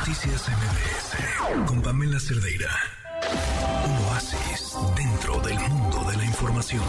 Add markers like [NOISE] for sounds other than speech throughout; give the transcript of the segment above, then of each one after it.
Noticias MBS con Pamela Cerdeira. Un oasis dentro del mundo de la información.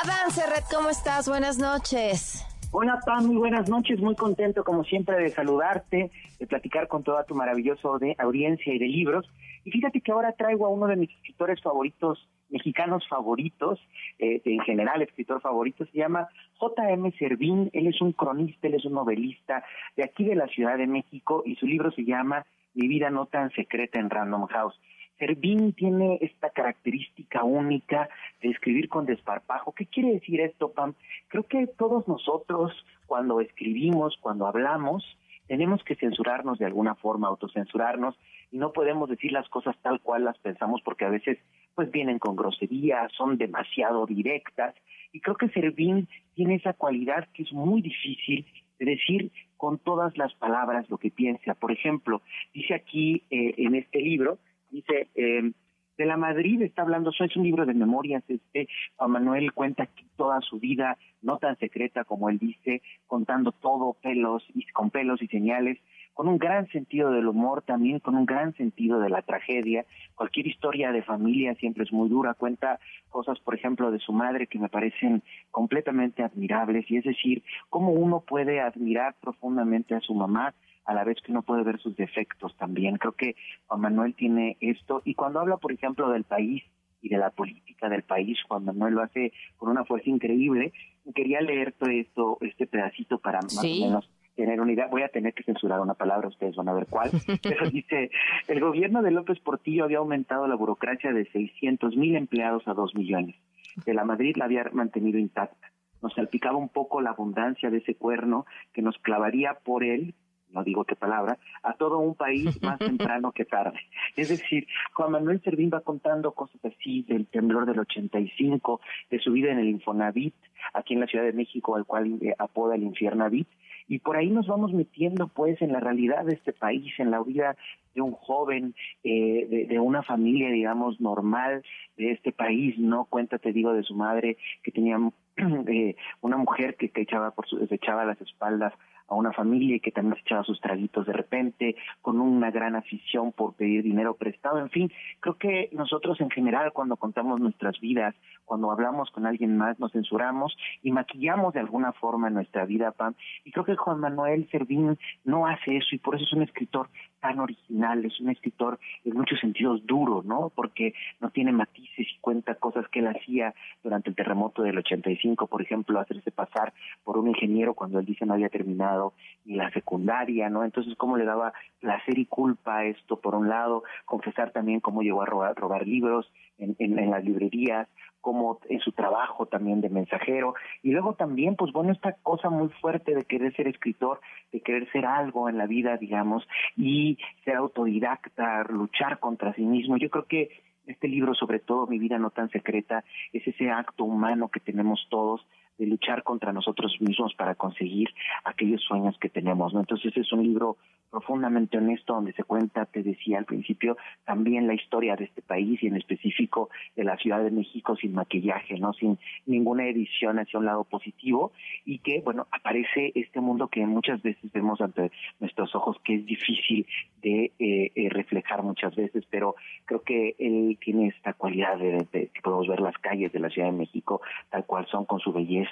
Adán Serret, ¿cómo estás? Buenas noches. Hola Pam, muy buenas noches, muy contento como siempre de saludarte, de platicar con toda tu maravilloso de audiencia y de libros. Y fíjate que ahora traigo a uno de mis escritores favoritos, mexicanos favoritos, eh, en general escritor favorito, se llama J.M. Servín, él es un cronista, él es un novelista de aquí de la Ciudad de México y su libro se llama Mi vida no tan secreta en Random House. Servín tiene esta característica única de escribir con desparpajo. ¿Qué quiere decir esto, Pam? Creo que todos nosotros, cuando escribimos, cuando hablamos, tenemos que censurarnos de alguna forma, autocensurarnos, y no podemos decir las cosas tal cual las pensamos porque a veces pues vienen con groserías, son demasiado directas, y creo que Servín tiene esa cualidad que es muy difícil de decir con todas las palabras lo que piensa. Por ejemplo, dice aquí eh, en este libro, dice, eh, de la Madrid está hablando, es un libro de memorias, este, Juan Manuel cuenta toda su vida, no tan secreta como él dice, contando todo pelos y con pelos y señales, con un gran sentido del humor, también con un gran sentido de la tragedia. Cualquier historia de familia siempre es muy dura, cuenta cosas, por ejemplo, de su madre que me parecen completamente admirables, y es decir, cómo uno puede admirar profundamente a su mamá a la vez que uno puede ver sus defectos también. Creo que Juan Manuel tiene esto y cuando habla, por ejemplo, del país y de la política del país, Juan Manuel lo hace con una fuerza increíble. Quería leer todo esto, este pedacito para más o menos tener una idea. Voy a tener que censurar una palabra, ustedes van a ver cuál. [LAUGHS] Pero dice, el gobierno de López Portillo había aumentado la burocracia de 600 mil empleados a 2 millones. De la Madrid la había mantenido intacta. Nos salpicaba un poco la abundancia de ese cuerno que nos clavaría por él no digo qué palabra, a todo un país [LAUGHS] más temprano que tarde. Es decir, Juan Manuel Servín va contando cosas así del temblor del 85, de su vida en el Infonavit, aquí en la Ciudad de México, al cual eh, apoda el Infiernavit, y por ahí nos vamos metiendo pues en la realidad de este país, en la vida de un joven, eh, de, una familia, digamos, normal de este país, ¿no? Cuenta, te digo, de su madre que tenía [CLEARS THROAT] eh, una mujer que, que echaba, por su, echaba las espaldas a una familia que también se echaba sus traguitos de repente, con una gran afición por pedir dinero prestado, en fin, creo que nosotros en general cuando contamos nuestras vidas, cuando hablamos con alguien más, nos censuramos y maquillamos de alguna forma nuestra vida, Pam, y creo que Juan Manuel Servín no hace eso y por eso es un escritor tan original, es un escritor en muchos sentidos duro, ¿no? Porque no tiene matices y cuenta cosas que él hacía durante el terremoto del 85, por ejemplo, hacerse pasar por un ingeniero cuando él dice no había terminado ni la secundaria, ¿no? Entonces, cómo le daba placer y culpa esto, por un lado, confesar también cómo llegó a robar, robar libros en, en las librerías, como en su trabajo también de mensajero. Y luego también pues bueno esta cosa muy fuerte de querer ser escritor de querer ser algo en la vida digamos y ser autodidacta luchar contra sí mismo. Yo creo que este libro sobre todo mi vida no tan secreta es ese acto humano que tenemos todos de luchar contra nosotros mismos para conseguir aquellos sueños que tenemos, ¿no? Entonces es un libro profundamente honesto donde se cuenta, te decía al principio, también la historia de este país y en específico de la Ciudad de México sin maquillaje, ¿no? Sin ninguna edición hacia un lado positivo y que, bueno, aparece este mundo que muchas veces vemos ante nuestros ojos que es difícil de eh, eh, reflejar muchas veces, pero creo que él tiene esta cualidad de, de que podemos ver las calles de la Ciudad de México tal cual son con su belleza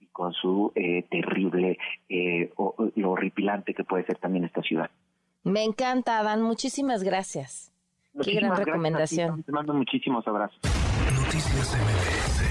y con su eh, terrible, eh, o, lo horripilante que puede ser también esta ciudad. Me encanta, Adán. Muchísimas gracias. Qué gran recomendación. Te mando muchísimos abrazos. Noticias MBS